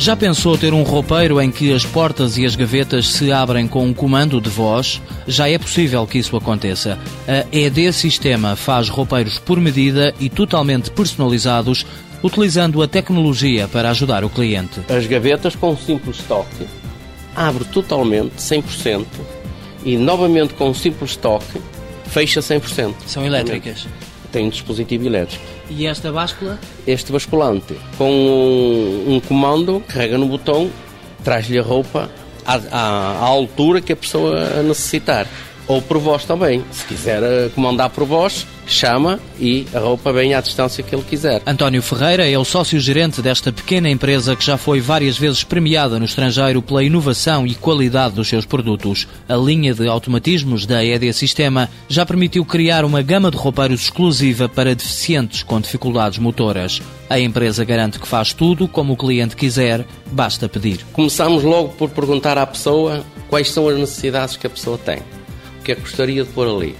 Já pensou ter um roupeiro em que as portas e as gavetas se abrem com um comando de voz? Já é possível que isso aconteça. A ED Sistema faz roupeiros por medida e totalmente personalizados, utilizando a tecnologia para ajudar o cliente. As gavetas com um simples toque abre totalmente 100% e novamente com um simples toque fecha 100%. São elétricas. Tem um dispositivo elétrico. E esta báscula? Este basculante, com um, um comando, carrega no botão, traz-lhe a roupa à, à, à altura que a pessoa necessitar ou por voz também. Se quiser eh, comandar por voz, chama e a roupa vem à distância que ele quiser. António Ferreira é o sócio-gerente desta pequena empresa que já foi várias vezes premiada no estrangeiro pela inovação e qualidade dos seus produtos. A linha de automatismos da ED Sistema já permitiu criar uma gama de roupeiros exclusiva para deficientes com dificuldades motoras. A empresa garante que faz tudo como o cliente quiser, basta pedir. Começamos logo por perguntar à pessoa quais são as necessidades que a pessoa tem o que é que gostaria de pôr ali.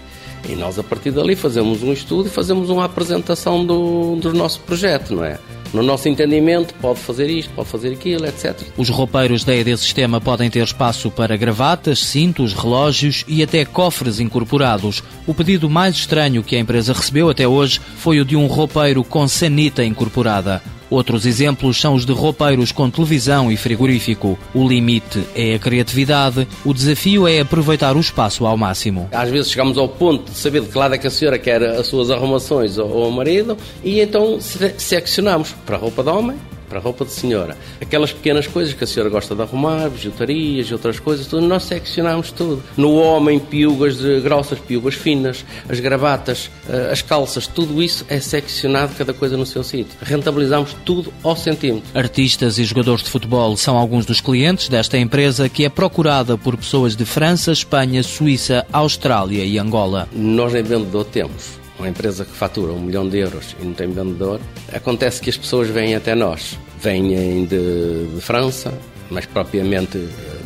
E nós, a partir dali, fazemos um estudo e fazemos uma apresentação do, do nosso projeto, não é? No nosso entendimento, pode fazer isto, pode fazer aquilo, etc. Os roupeiros da ED Sistema podem ter espaço para gravatas, cintos, relógios e até cofres incorporados. O pedido mais estranho que a empresa recebeu até hoje foi o de um roupeiro com sanita incorporada. Outros exemplos são os de roupeiros com televisão e frigorífico. O limite é a criatividade, o desafio é aproveitar o espaço ao máximo. Às vezes chegamos ao ponto de saber de que lado é que a senhora quer as suas arrumações ou o marido e então seccionamos para roupa de homem, para roupa de senhora. Aquelas pequenas coisas que a senhora gosta de arrumar, bijutarias e outras coisas, tudo, nós seccionamos tudo. No homem, piugas grossas, piugas finas, as gravatas, eh, as calças, tudo isso é seccionado, cada coisa no seu sítio. Rentabilizamos tudo ao centímetro. Artistas e jogadores de futebol são alguns dos clientes desta empresa que é procurada por pessoas de França, Espanha, Suíça, Austrália e Angola. Nós nem vendedor temos uma empresa que fatura um milhão de euros e não tem vendedor, acontece que as pessoas vêm até nós. Vêm de, de França, mais propriamente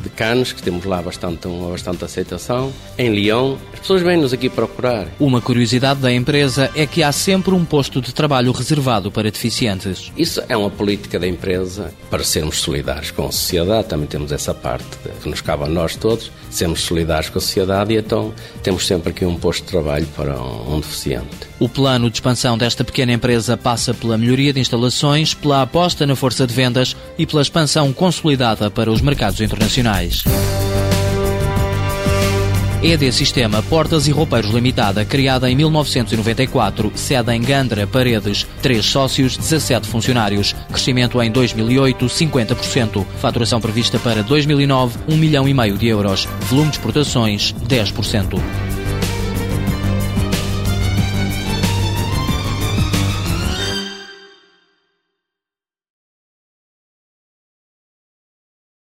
de Cannes, que temos lá bastante, uma bastante aceitação, em Lyon. As pessoas vêm-nos aqui procurar. Uma curiosidade da empresa é que há sempre um posto de trabalho reservado para deficientes. Isso é uma política da empresa para sermos solidários com a sociedade, também temos essa parte que nos cabe a nós todos, sermos solidários com a sociedade e então temos sempre aqui um posto de trabalho para um, um deficiente. O plano de expansão desta pequena empresa passa pela melhoria de instalações, pela aposta na força de vendas e pela expansão consolidada para os mercados internacionais ED Sistema Portas e Roupeiros Limitada, criada em 1994, sede em Gandra, Paredes, 3 sócios, 17 funcionários. Crescimento em 2008, 50%. Faturação prevista para 2009, 1 milhão e meio de euros. Volume de exportações, 10%.